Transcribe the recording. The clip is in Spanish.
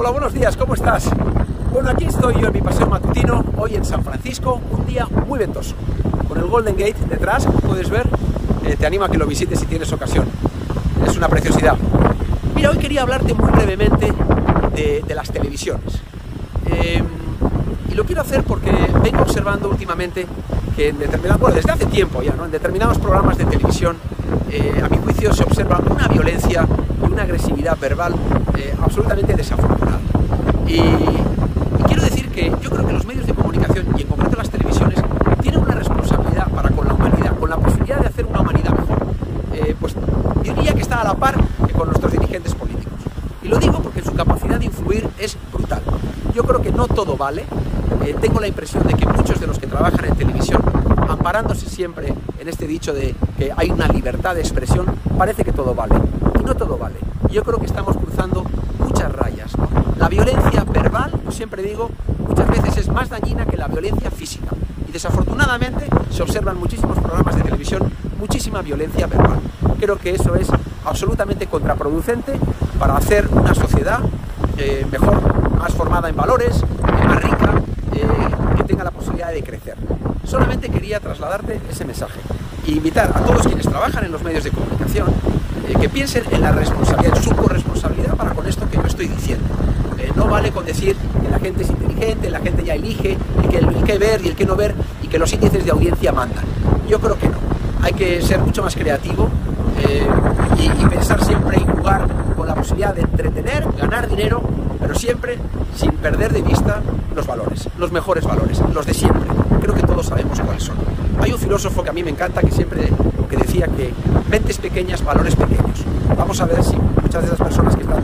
Hola, buenos días, ¿cómo estás? Bueno, aquí estoy yo en mi paseo matutino, hoy en San Francisco, un día muy ventoso. Con el Golden Gate detrás, como puedes ver, eh, te animo a que lo visites si tienes ocasión. Es una preciosidad. Mira, hoy quería hablarte muy brevemente de, las televisiones. Eh, y lo quiero hacer porque vengo observando últimamente que en determinados, bueno, desde hace tiempo ya, ¿no? En determinados programas de televisión, eh, a mi juicio se observa una violencia y una agresividad verbal absolutamente desafortunada. Y, quiero decir que yo creo que los medios de comunicación, y en concreto las televisiones, tienen una responsabilidad para con la humanidad, con la posibilidad de hacer una humanidad mejor. Eh, pues diría que está a la par que con nuestros dirigentes políticos. Y lo digo porque su capacidad de influir es brutal. Yo creo que no todo vale. Eh, tengo la impresión de que muchos de los que trabajan en televisión, amparándose siempre en este dicho de que hay una libertad de expresión, parece que todo vale. Y no todo vale. Yo creo que estamos cruzando. La violencia verbal, siempre digo, muchas veces es más dañina que la violencia física. Y desafortunadamente se observan muchísimos programas de televisión muchísima violencia verbal. Creo que eso es absolutamente contraproducente para hacer una sociedad eh, mejor, más formada en valores, más rica, eh, que tenga la posibilidad de crecer. Solamente quería trasladarte ese mensaje e invitar a todos quienes trabajan en los medios de comunicación eh, que piensen en la responsabilidad, en su corresponsabilidad para con esto que yo estoy diciendo. No vale con decir que la gente es inteligente, la gente ya elige el que, el ver y el que no ver y que los índices de audiencia mandan. Yo creo que no. Hay que ser mucho más creativo eh, y, pensar siempre y jugar con la posibilidad de entretener, ganar dinero, pero siempre sin perder de vista los valores, los mejores valores, los de siempre. Creo que todos sabemos cuáles son. Hay un filósofo que a mí me encanta que siempre que decía que mentes pequeñas, valores pequeños. Vamos a ver si muchas de las personas que están